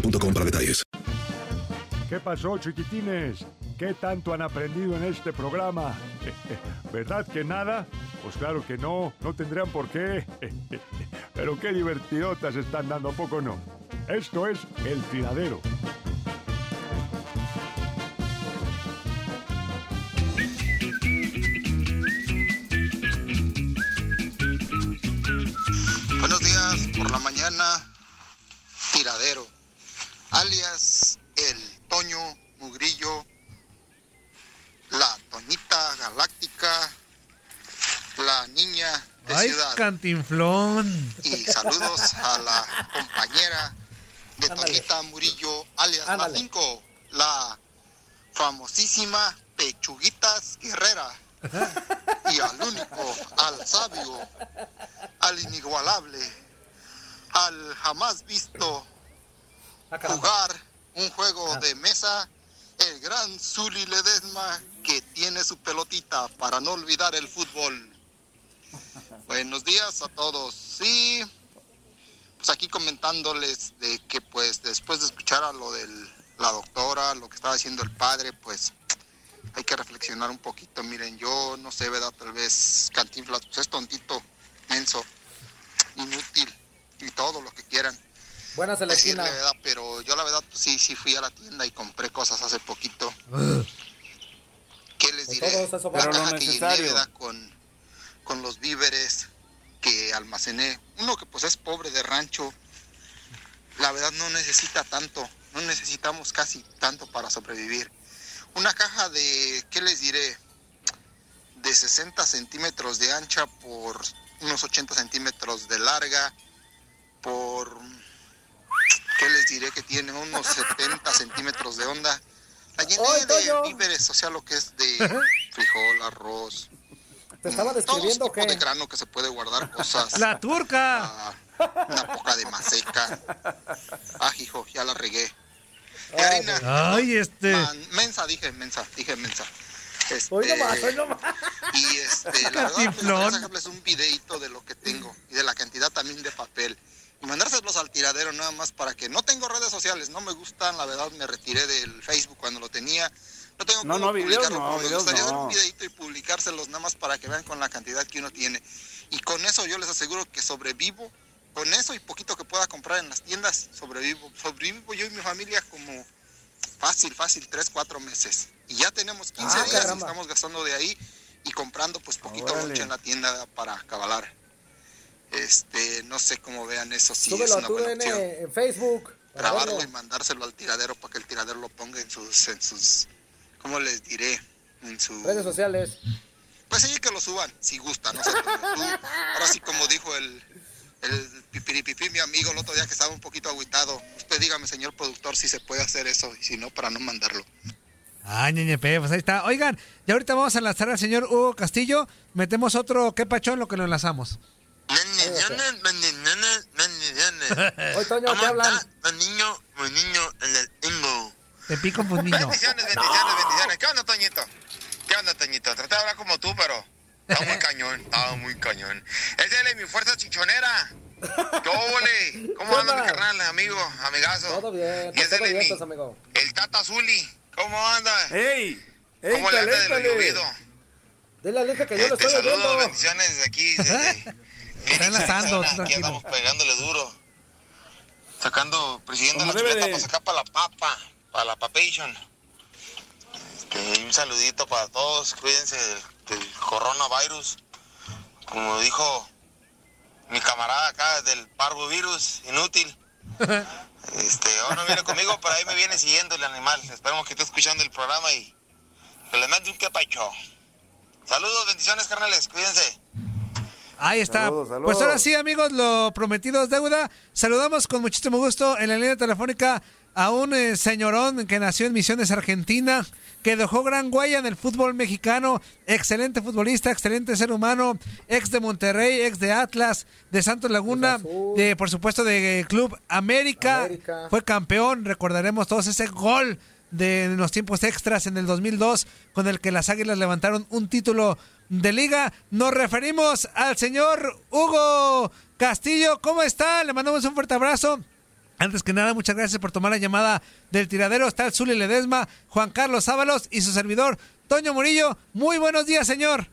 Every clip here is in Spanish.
boostmobile.com para detalles. ¿Qué pasó, chiquitines? ¿Qué tanto han aprendido en este programa? ¿Verdad que nada? Pues claro que no, no tendrían por qué. Pero qué divertidotas están dando, ¿a poco no? Esto es El Tiradero. Buenos días, por la mañana, tiradero, alias el Toño Mugrillo, la Toñita Galáctica, la niña de Ay, ciudad. cantinflón. Y saludos a la compañera de Toñita Murillo, alias la 5, la famosísima Pechuguitas Guerrera. Y al único, al sabio, al inigualable, al jamás visto jugar un juego de mesa, el gran Zuli Ledesma que tiene su pelotita para no olvidar el fútbol. Buenos días a todos. Sí, pues aquí comentándoles de que pues después de escuchar a lo de la doctora, lo que estaba diciendo el padre, pues hay que reflexionar un poquito. Miren, yo no sé, ¿verdad? Tal vez Cantinflas pues es tontito, menso, inútil y todo lo que quieran Buenas en la decirle. ¿verdad? Pero yo la verdad, pues sí, sí fui a la tienda y compré cosas hace poquito. ¿Qué les diré? eso La caja que llené. ¿verdad? Con, con los víveres que almacené. Uno que pues es pobre de rancho, la verdad no necesita tanto. No necesitamos casi tanto para sobrevivir. Una caja de, ¿qué les diré? De 60 centímetros de ancha por unos 80 centímetros de larga, por ¿qué les diré? Que tiene unos 70 centímetros de onda. La llené ¡Ay, de víveres, o sea, lo que es de frijol, arroz. ¿Te estaba todo describiendo tipo de grano que se puede guardar cosas. La turca. Una poca de maseca. Ah, hijo, ya la regué. Ay, harina. Ay, este. Man- mensa, dije mensa, dije mensa. Este, Hoy nomás, hoy nomás. y este, la verdad, Cantinflón. quería sacarles un videito de lo que tengo y de la cantidad también de papel. Y mandárselos al tiradero nada más para que no tengo redes sociales, no me gustan, la verdad me retiré del Facebook cuando lo tenía. No tengo No, cómo no, videos no, me gustaría hacer no. un videito y publicárselos nada más para que vean con la cantidad que uno tiene. Y con eso yo les aseguro que sobrevivo. Con eso y poquito que pueda comprar en las tiendas, sobrevivo. Sobrevivo yo y mi familia como fácil, fácil, tres, cuatro meses. Y ya tenemos 15 Ah, días y caramba. estamos gastando de ahí y comprando pues poquito lonche en la tienda para cabalar. Este, no sé cómo vean eso, si es Súbelo a una tu buena en, opción. en Facebook. grabarlo y mandárselo al tiradero para que el tiradero lo ponga en sus, en sus, ¿cómo les diré? En sus Redes sociales. Pues sí, que lo suban, si gustan, no sé. Ahora sí, como dijo el, el pipiripipi, mi amigo, el otro día que estaba un poquito agüitado. Usted dígame, señor productor, si se puede hacer eso, y si no, para no mandarlo. Ay, ñeñepe, pues ahí está. Oigan, y ahorita vamos a enlazar al señor Hugo Castillo. Metemos otro qué pachón lo que lo enlazamos. Bendiciones, bendiciones, bendiciones. Hoy, Toño, ¿qué hablan? Un niño, un niño en el ingo. Te pico, pues niño. Bendiciones, bendiciones, bendiciones. ¿Qué onda, Toñito? ¿Qué onda, Toñito? Traté de hablar como tú, pero estaba muy cañón, estaba muy cañón. Ese es de mi fuerza chichonera. ¿Qué? ¿Cómo anda mi carnal, amigo, amigazo? Todo bien, Y todo es bien, mi, amigo. el Tata Zuli. ¿Cómo anda? ¡Ey! ¡Ey, ¿Cómo le anda de lo llovido? Dile a Aleja que yo lo Este, estoy saludos, oyendo. bendiciones aquí. Desde, Está enlazando, Aquí andamos pegándole duro. Sacando, persiguiendo Como la chuleta de. para sacar para la papa, para la papation. Este, un saludito para todos, cuídense del, del coronavirus. Como dijo mi camarada acá del parvovirus, inútil. Este, ahora no viene conmigo, pero ahí me viene siguiendo el animal. Esperemos que esté escuchando el programa y que le mande un quepacho. Saludos, bendiciones, carnales, cuídense. Ahí está. Saludos, saludos. Pues ahora sí, amigos, lo prometido es deuda. Saludamos con muchísimo gusto en la línea telefónica a un eh, señorón que nació en Misiones, Argentina, que dejó gran huella en el fútbol mexicano, excelente futbolista, excelente ser humano, ex de Monterrey, ex de Atlas, de Santos Laguna, de por supuesto de Club América, América. fue campeón, recordaremos todos ese gol de los tiempos extras en el 2002 con el que las Águilas levantaron un título de liga. Nos referimos al señor Hugo Castillo. ¿Cómo está? Le mandamos un fuerte abrazo. Antes que nada, muchas gracias por tomar la llamada del tiradero. Está el Zuli Ledesma, Juan Carlos Ábalos y su servidor, Toño Murillo. Muy buenos días, señor.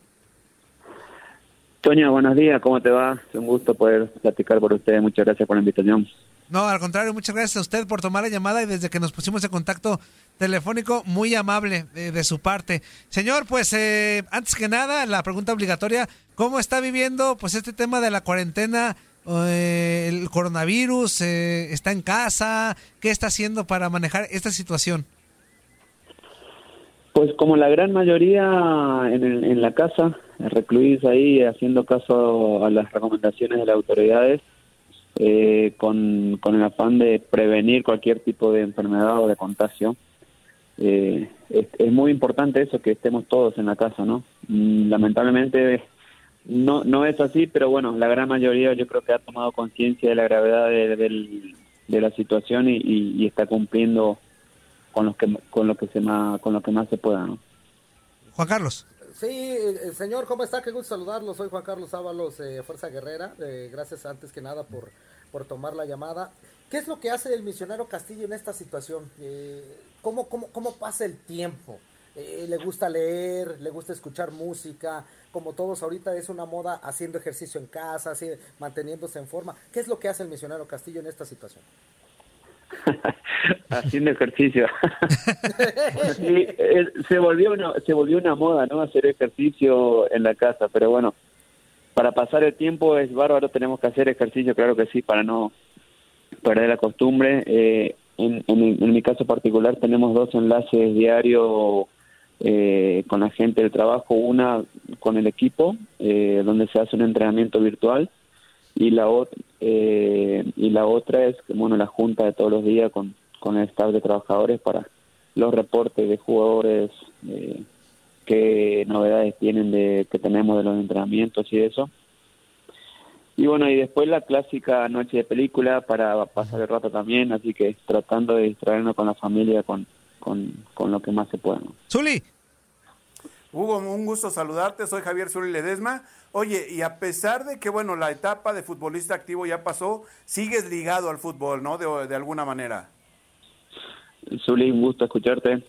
Toño, buenos días, ¿cómo te va? Un gusto poder platicar por ustedes. Muchas gracias por la invitación. No, al contrario, muchas gracias a usted por tomar la llamada y desde que nos pusimos en contacto telefónico, muy amable eh, de su parte. Señor, pues eh, antes que nada, la pregunta obligatoria, ¿cómo está viviendo pues este tema de la cuarentena, eh, el coronavirus? eh, ¿Está en casa? ¿Qué está haciendo para manejar esta situación? Pues como la gran mayoría en, en la casa, recluidos ahí haciendo caso a las recomendaciones de las autoridades, eh, con, con el afán de prevenir cualquier tipo de enfermedad o de contagio. Eh, es, es muy importante eso, que estemos todos en la casa, ¿no? Mm, Lamentablemente no, no es así, pero bueno, la gran mayoría yo creo que ha tomado conciencia de la gravedad de, del- de la situación y, y- y está cumpliendo con lo que con lo que se más con lo que más se pueda, ¿no? Juan Carlos. Sí, eh, señor, ¿cómo está? Qué gusto saludarlo. Soy Juan Carlos Ábalos, eh, Fuerza Guerrera. Eh, gracias antes que nada por, por tomar la llamada. ¿Qué es lo que hace el misionero Castillo en esta situación? Eh, ¿cómo, cómo, ¿Cómo pasa el tiempo? Eh, ¿Le gusta leer? ¿Le gusta escuchar música? Como todos ahorita es una moda haciendo ejercicio en casa, así, manteniéndose en forma. ¿Qué es lo que hace el misionero Castillo en esta situación? haciendo ejercicio. Sí, eh, se volvió una, se volvió una moda, ¿no? Hacer ejercicio en la casa, pero bueno, para pasar el tiempo es bárbaro, tenemos que hacer ejercicio, claro que sí, para no perder la costumbre. Eh, en, en, en mi caso particular tenemos dos enlaces diarios eh, con la gente del trabajo, una con el equipo, eh, donde se hace un entrenamiento virtual, y la eh, y la otra es bueno la junta de todos los días con, con el staff de trabajadores para los reportes de jugadores eh, qué novedades tienen de que tenemos de los entrenamientos y eso y bueno y después la clásica noche de película para pasar el rato también así que tratando de distraernos con la familia con con, con lo que más se pueda. Zuli. Hugo, un gusto saludarte, soy Javier Zuli Ledesma. Oye, y a pesar de que, bueno, la etapa de futbolista activo ya pasó, sigues ligado al fútbol, ¿no? De, de alguna manera. Zuli, un gusto escucharte.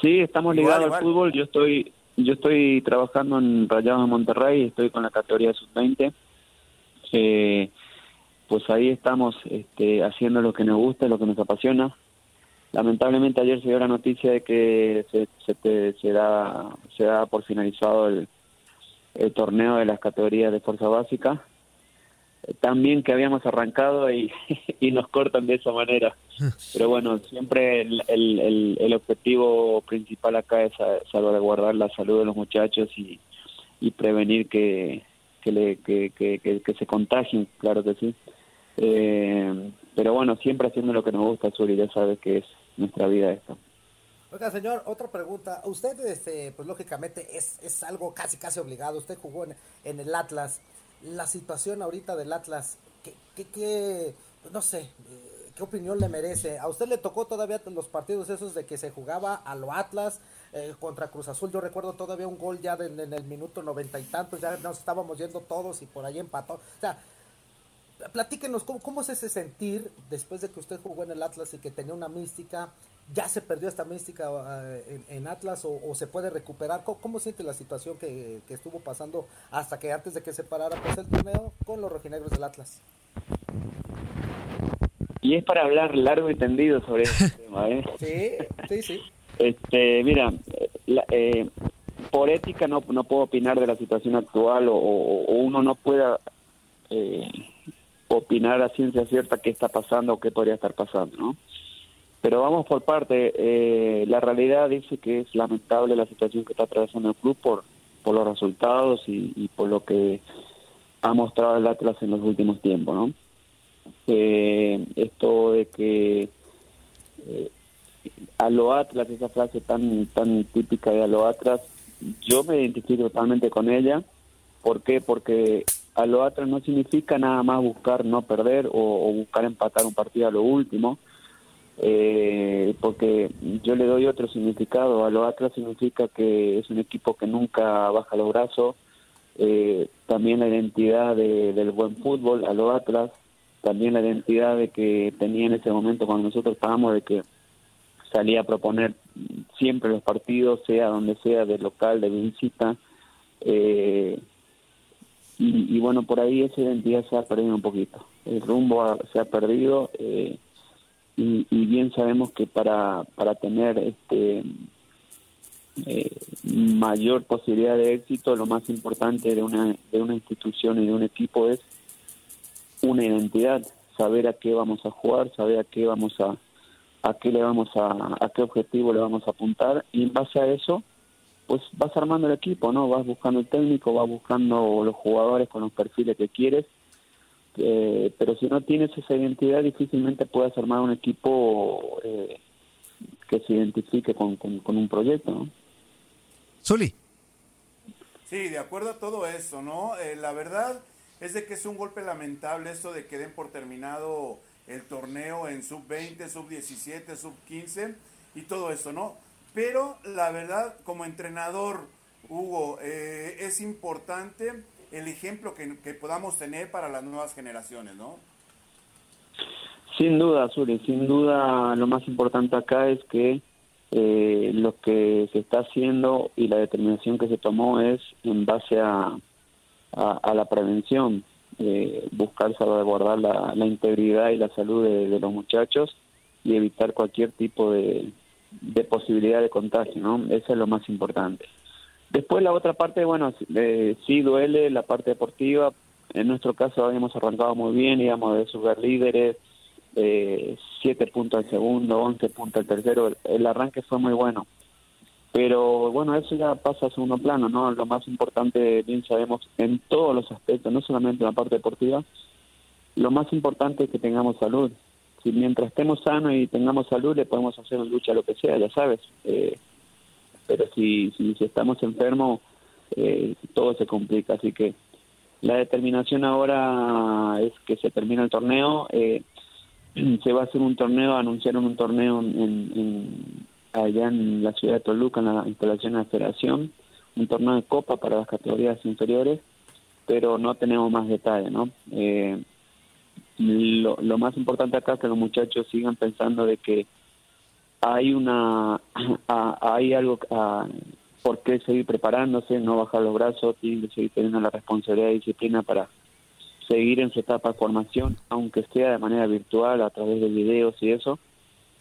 Sí, estamos Igual, ligados igual. al fútbol. Yo estoy yo estoy trabajando en Rayados de Monterrey, estoy con la categoría sub-20. Eh, pues ahí estamos este, haciendo lo que nos gusta, lo que nos apasiona. Lamentablemente ayer se dio la noticia de que se, se, se da, se da por finalizado el, el torneo de las categorías de fuerza básica. Tan bien que habíamos arrancado y, y nos cortan de esa manera. Pero bueno, siempre el, el, el, objetivo principal acá es salvaguardar la salud de los muchachos y, y prevenir que, que, le, que, que, que, se contagien, claro que sí. Eh, pero bueno, siempre haciendo lo que nos gusta, Suri, ya sabes que es nuestra vida esto. Oiga, señor, otra pregunta. Usted, este, pues lógicamente es, es algo casi, casi obligado. Usted jugó en, en el Atlas. La situación ahorita del Atlas, ¿qué, qué, qué no sé, eh, qué opinión le merece? ¿A usted le tocó todavía los partidos esos de que se jugaba a lo Atlas eh, contra Cruz Azul? Yo recuerdo todavía un gol ya en, el minuto noventa y tantos, ya nos estábamos yendo todos y por ahí empató. O sea, platíquenos, ¿cómo, ¿cómo, es ese sentir después de que usted jugó en el Atlas y que tenía una mística? ¿Ya se perdió esta mística eh, en, Atlas o, se puede recuperar? ¿Cómo, siente la situación que, estuvo pasando hasta que antes de que se parara pues, el torneo con los rojinegros del Atlas? Y es para hablar largo y tendido sobre este tema, ¿eh? Sí, sí, sí. Este, mira, eh, por ética no, no puedo opinar de la situación actual o, o uno no pueda eh, opinar a ciencia cierta qué está pasando o qué podría estar pasando, ¿no? Pero vamos por parte. Eh, la realidad dice que es lamentable la situación que está atravesando el club por, por los resultados y, por lo que ha mostrado el Atlas en los últimos tiempos, ¿no? Eh, esto de que eh, a lo Atlas, esa frase tan tan típica de a lo Atlas, yo me identifico totalmente con ella. ¿Por qué? Porque a lo Atlas no significa nada más buscar no perder o, buscar empatar un partido a lo último, eh, porque yo le doy otro significado. A lo Atlas significa que es un equipo que nunca baja los brazos, eh, también la identidad del buen fútbol, a lo Atlas, también la identidad de que tenía en ese momento cuando nosotros estábamos de que salía a proponer siempre los partidos, sea donde sea, de local, de visita. Eh, y, bueno, por ahí esa identidad se ha perdido un poquito. El rumbo se ha perdido eh, y, bien sabemos que para, para tener este eh, mayor posibilidad de éxito, lo más importante de una, de una institución y de un equipo es una identidad, saber a qué vamos a jugar, saber a qué vamos a a qué le vamos a a qué objetivo le vamos a apuntar y en base a eso pues vas armando el equipo, ¿no? Vas buscando el técnico, vas buscando los jugadores con los perfiles que quieres, eh, pero si no tienes esa identidad difícilmente puedes armar un equipo eh, que se identifique con, con, un proyecto, ¿no? Zuli. Sí, de acuerdo a todo eso, ¿no? Eh, la verdad es de que es un golpe lamentable eso de que den por terminado el torneo en sub-20, sub-17, sub-15 y todo eso, ¿no? Pero la verdad, como entrenador, Hugo, eh, es importante el ejemplo que, podamos tener para las nuevas generaciones, ¿no? Sin duda, Suri, sin duda lo más importante acá es que eh, lo que se está haciendo y la determinación que se tomó es en base a, a, la prevención, eh, buscar salvaguardar la, la, integridad y la salud de los muchachos y evitar cualquier tipo de, de posibilidad de contagio, ¿no? Eso es lo más importante. Después la otra parte, bueno, sí duele la parte deportiva. En nuestro caso habíamos arrancado muy bien, íbamos de super líderes, eh, siete puntos al segundo, once puntos al tercero. El, arranque fue muy bueno. Pero bueno, eso ya pasa a segundo plano, ¿no? Lo más importante, bien sabemos, en todos los aspectos, no solamente en la parte deportiva, lo más importante es que tengamos salud si mientras estemos sanos y tengamos salud le podemos hacer lucha lo que sea, ya sabes. Eh, pero si, si, estamos enfermos, eh, todo se complica. Así que la determinación ahora es que se termina el torneo. Eh, se va a hacer un torneo, anunciaron un torneo en, allá en la ciudad de Toluca, en la instalación de la federación, un torneo de copa para las categorías inferiores, pero no tenemos más detalles, ¿no? Eh, lo, lo más importante acá es que los muchachos sigan pensando de que hay una hay algo por qué seguir preparándose, no bajar los brazos, tienen que seguir teniendo la responsabilidad y disciplina para seguir en su etapa de formación, aunque sea de manera virtual, a través de videos y eso,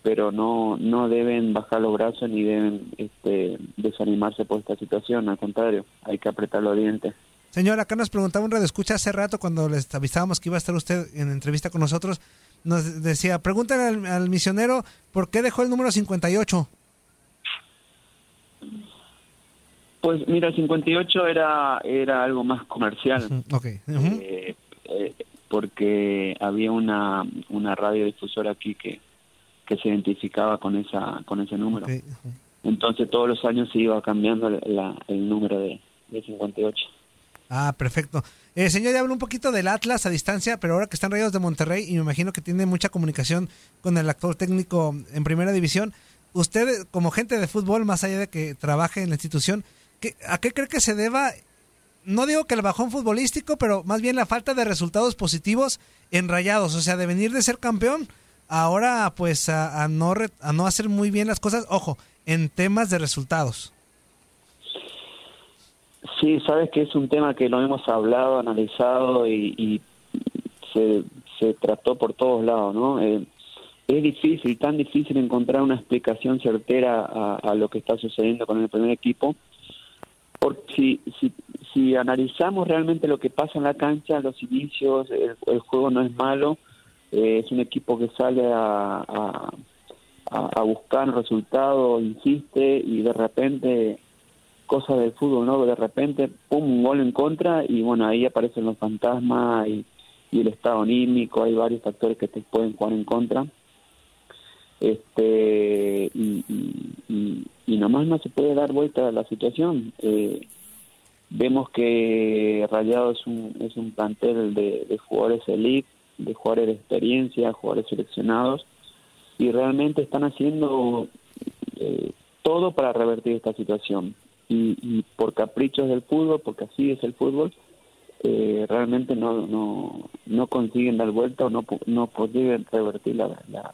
pero no no deben bajar los brazos ni deben este, desanimarse por esta situación, al contrario, hay que apretar los dientes. Señor, acá nos preguntaba un escucha hace rato cuando les avisábamos que iba a estar usted en entrevista con nosotros. Nos decía, pregúntale al, al misionero por qué dejó el número 58. Pues mira, el 58 era, era algo más comercial. Okay. Eh, eh, porque había una, una radiodifusora aquí que, que se identificaba con esa con ese número. Okay. Entonces todos los años se iba cambiando la, el número de, de 58. Ah, perfecto. Eh, señor, ya habló un poquito del Atlas a distancia, pero ahora que están Rayos de Monterrey y me imagino que tiene mucha comunicación con el actor técnico en primera división, usted como gente de fútbol, más allá de que trabaje en la institución, ¿qué, ¿a qué cree que se deba? No digo que el bajón futbolístico, pero más bien la falta de resultados positivos en Rayados, o sea, de venir de ser campeón, ahora pues a, a no, re, a no hacer muy bien las cosas, ojo, en temas de resultados. Sí, sabes que es un tema que lo hemos hablado, analizado y, se, trató por todos lados, ¿no? Eh, es difícil, tan difícil encontrar una explicación certera a, lo que está sucediendo con el primer equipo, porque si, si, si analizamos realmente lo que pasa en la cancha, los inicios, el, el juego no es malo, eh, es un equipo que sale a, a, a buscar resultados, insiste y de repente cosas del fútbol, ¿no? De repente, pum, un gol en contra y bueno, ahí aparecen los fantasmas y, el estado anímico, hay varios factores que te pueden jugar en contra. Este, y, y, y, nomás no se puede dar vuelta a la situación. Eh, vemos que Rayado es un, es un plantel de, de jugadores elite, de jugadores de experiencia, jugadores seleccionados, y realmente están haciendo eh, todo para revertir esta situación y, y, por caprichos del fútbol, porque así es el fútbol, eh, realmente no, no, no consiguen dar vuelta o no, no consiguen revertir la, la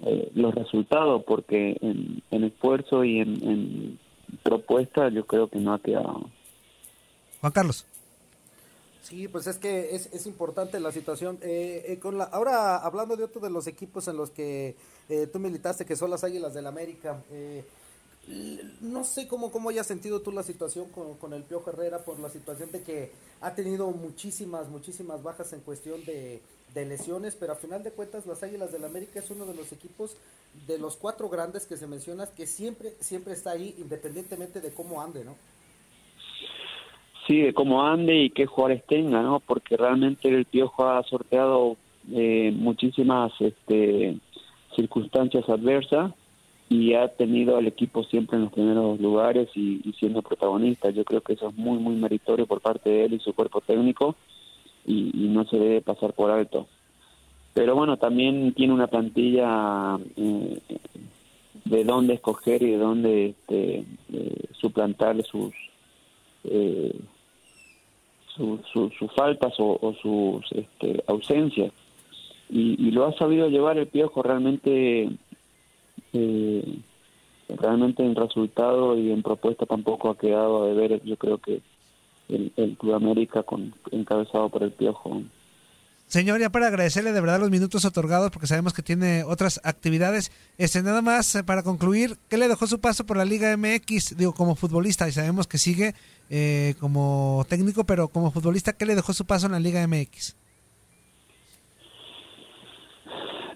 eh, los resultados, porque en, en esfuerzo y en, en, propuesta yo creo que no ha quedado. Juan Carlos. Sí, pues es que es, es importante la situación. Eh, eh, con la, ahora hablando de otro de los equipos en los que eh, tú militaste, que son las Águilas del América, eh, no sé cómo, cómo hayas sentido tú la situación con, con, el Piojo Herrera por la situación de que ha tenido muchísimas, muchísimas bajas en cuestión de, de lesiones, pero a final de cuentas las Águilas del América es uno de los equipos de los cuatro grandes que se mencionan que siempre, siempre está ahí independientemente de cómo ande, ¿no? Sí, de cómo ande y qué jugadores tenga, ¿no? Porque realmente el Piojo ha sorteado eh, muchísimas este, circunstancias adversas y ha tenido al equipo siempre en los primeros lugares y, siendo protagonista. Yo creo que eso es muy, muy meritorio por parte de él y su cuerpo técnico y, no se debe pasar por alto. Pero bueno, también tiene una plantilla eh, de dónde escoger y de dónde este, eh, suplantar sus, eh, sus su, su faltas o, o sus este, ausencias. Y, y, lo ha sabido llevar el Piojo realmente eh, realmente en resultado y en propuesta tampoco ha quedado de ver yo creo que el, el Club América con, encabezado por el Piojo. Señor, ya para agradecerle de verdad los minutos otorgados, porque sabemos que tiene otras actividades. Este, nada más eh, para concluir, ¿qué le dejó su paso por la Liga MX? Digo, como futbolista, y sabemos que sigue eh, como técnico, pero como futbolista, ¿qué le dejó su paso en la Liga MX?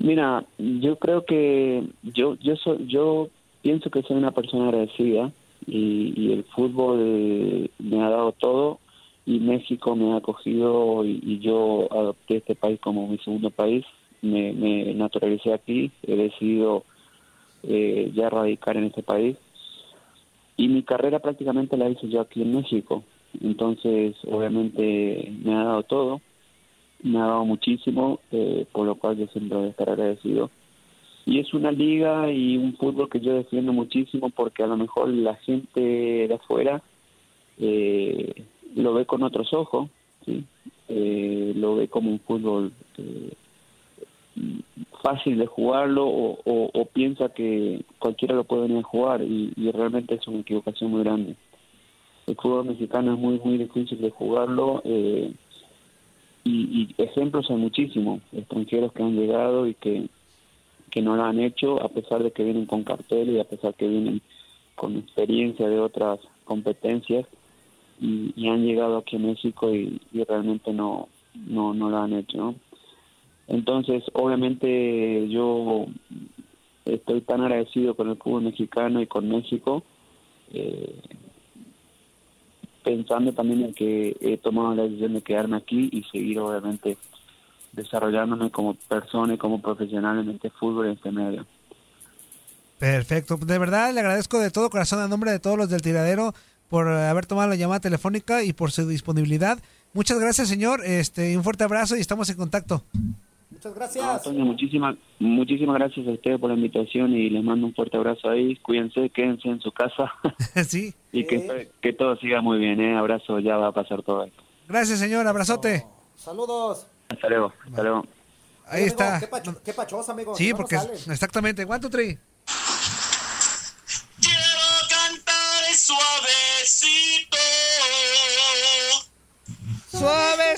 Mira, yo creo que yo yo soy, yo pienso que soy una persona agradecida y, y el fútbol me ha dado todo y México me ha acogido y, y, yo adopté este país como mi segundo país. Me, me naturalicé aquí, he decidido eh, ya radicar en este país y mi carrera prácticamente la hice yo aquí en México. Entonces, obviamente me ha dado todo me ha dado muchísimo, eh, por lo cual yo siempre voy a estar agradecido. Y es una liga y un fútbol que yo defiendo muchísimo porque a lo mejor la gente de afuera eh, lo ve con otros ojos, eh, lo ve como un fútbol eh, fácil de jugarlo o, o, o, piensa que cualquiera lo puede venir a jugar y, y realmente es una equivocación muy grande. El fútbol mexicano es muy, muy difícil de jugarlo. Eh, y, ejemplos hay muchísimos, extranjeros que han llegado y que, que no lo han hecho, a pesar de que vienen con cartel y a pesar que vienen con experiencia de otras competencias, y, han llegado aquí a México y, realmente no, no, no lo han hecho. Entonces, obviamente yo estoy tan agradecido con el fútbol mexicano y con México, eh, pensando también en que he tomado la decisión de quedarme aquí y seguir obviamente desarrollándome como persona y como profesional en este fútbol y en este medio. Perfecto. De verdad, le agradezco de todo corazón a nombre de todos los del tiradero por haber tomado la llamada telefónica y por su disponibilidad. Muchas gracias, señor. Este, un fuerte abrazo y estamos en contacto. Muchas No, gracias. Antonio, muchísimas, muchísimas gracias a ustedes por la invitación y les mando un fuerte abrazo ahí. Cuídense, quédense en su casa sí. y que, que todo siga muy bien. ¿eh? Abrazo, ya va a pasar todo esto. Gracias, señor. Abrazote. Saludos. Hasta luego, hasta luego. Ahí Amigo, está. Qué, pacho- qué pachosa, amigo. Sí, porque sale. exactamente. One, two, three. cantar suavecito. Suavecito.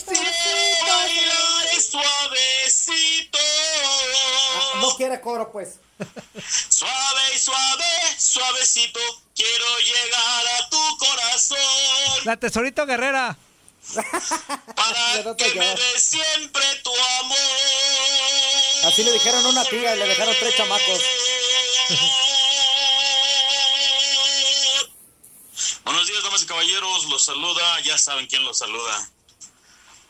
Quiere coro, pues. Suave y suave, suavecito. Quiero llegar a tu corazón. La tesorito guerrera. Para que me des siempre tu amor. Así le dijeron una tía y le dejaron tres chamacos. Buenos días, damas y caballeros. Los saluda, ya saben quién los saluda.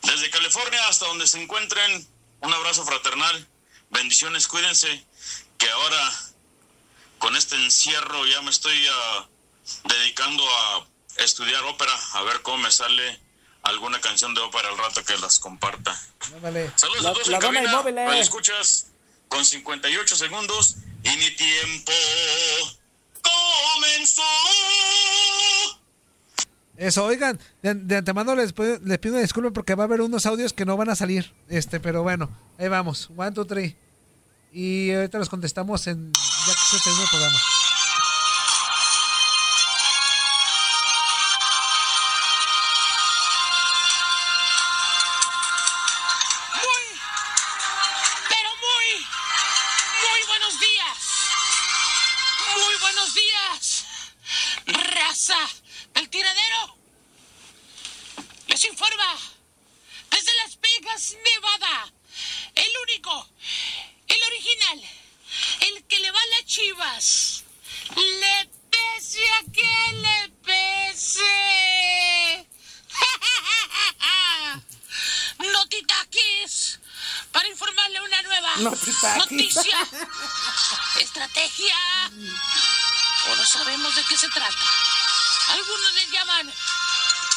Desde California hasta donde se encuentren, un abrazo fraternal. Bendiciones, cuídense. Que ahora, con este encierro, ya me estoy ah, dedicando a estudiar ópera, a ver cómo me sale alguna canción de ópera al rato que las comparta. Ándale. Saludos La- a todos la en cabina. inmóvil, eh. Escuchas con 58 segundos y mi tiempo comenzó. Eso, oigan, de, de antemano les, pido- les pido disculpas porque va a haber unos audios que no van a salir. Este, pero bueno, ahí vamos. One, two, three. Y ahorita los contestamos en ya que se termine el programa. Sabemos de qué se trata. Algunos le llaman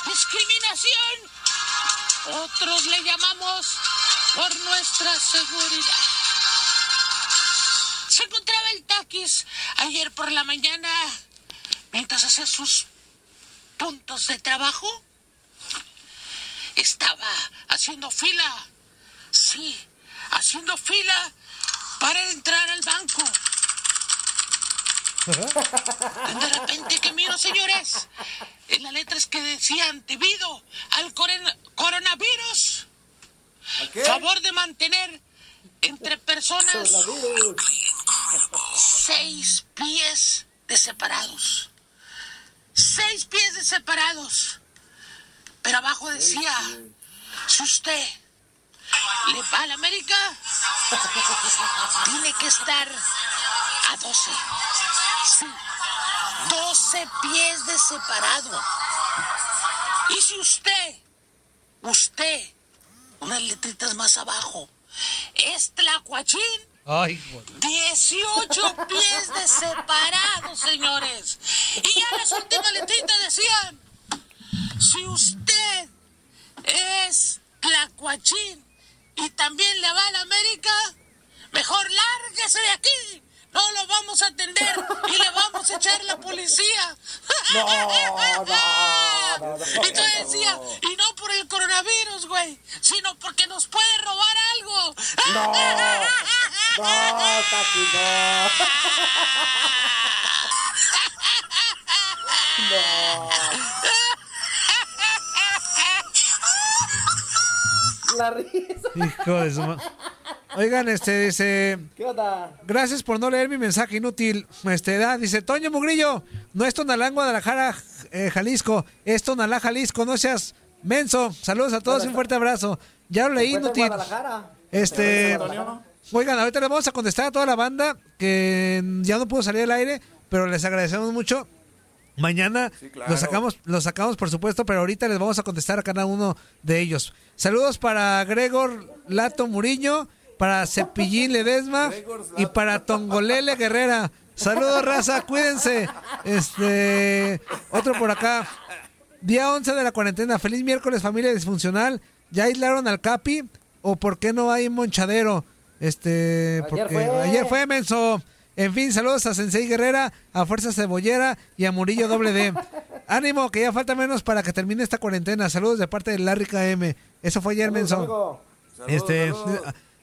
discriminación, otros le llamamos por nuestra seguridad. Se encontraba el taquis ayer por la mañana mientras hacía sus puntos de trabajo. Estaba haciendo fila. Sí, haciendo fila para entrar al banco. De repente que miro, señores, en las letras que decían debido al coronavirus, favor de mantener entre personas seis pies de separados. Seis pies de separados. Pero abajo decía, si usted le va a la América, tiene que estar a 12. Sí, 12 pies de separado. Y si usted, usted, unas letritas más abajo, es tlacuachín, Ay, 18 pies de separado, señores. Y ya las últimas letritas decían, si usted es tlacuachín y también le va a la América, mejor lárguese de aquí. No lo vamos a atender y le vamos a echar la policía. No, no, no, no. Entonces decía, y no por el coronavirus, güey, sino porque nos puede robar algo. No, no, Tati, no. No. La risa. hijo de su Oigan, este dice. ¿Qué onda? Gracias por no leer mi mensaje inútil. Este da, dice Toño Mugrillo, no es Tonalá, Guadalajara, eh, Jalisco, es Tonalá, Jalisco, no seas menso. Saludos a todos y un fuerte abrazo. Ya lo leí inútil. Guadalajara. Este. Oigan, ahorita le vamos a contestar a toda la banda que ya no pudo salir al aire, pero les agradecemos mucho. Mañana claro. lo sacamos, lo sacamos por supuesto, pero ahorita les vamos a contestar a cada uno de ellos. Saludos para Gregor Lato Muriño, para Cepillín Ledesma y para Tongolele Guerrera. Saludos, raza, cuídense. Este, otro por acá. Día 11 de la cuarentena. Feliz miércoles, familia disfuncional. ¿Ya aislaron al Capi? ¿O por qué no hay monchadero? Este, porque fue. ayer fue menso. En fin, saludos a Sensei Guerrera, a Fuerza Cebollera y a Murillo Doble D. Ánimo, que ya falta menos para que termine esta cuarentena. Saludos de parte de Larry KM. Eso fue ayer, menso. amigo. Este,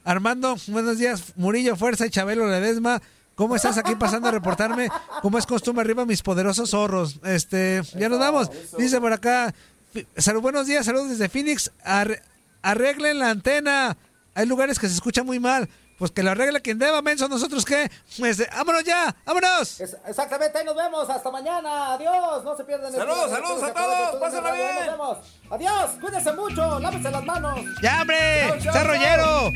Armando, buenos días. Murillo, Fuerza y Chabelo Ledesma. ¿Cómo estás aquí pasando a reportarme? Como es costumbre, arriba mis poderosos zorros. Este, ya nos vamos. Dice por acá. Salud, buenos días, saludos desde Phoenix. Arre- arreglen la antena. Hay lugares que se escucha muy mal. Pues que lo arregle quien deba, menso. ¿Nosotros qué? Este, ¡Vámonos ya! ¡Vámonos! Es- exactamente, ahí nos vemos. Hasta mañana. Adiós. No se pierdan el Saludos, saludos a todos, pásenla bien. Nos vemos. Adiós. Cuídense mucho. Lávense las manos. ¡Ya, hombre! Chao, chao, ¡Está rollero!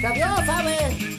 Que adiós, sabe.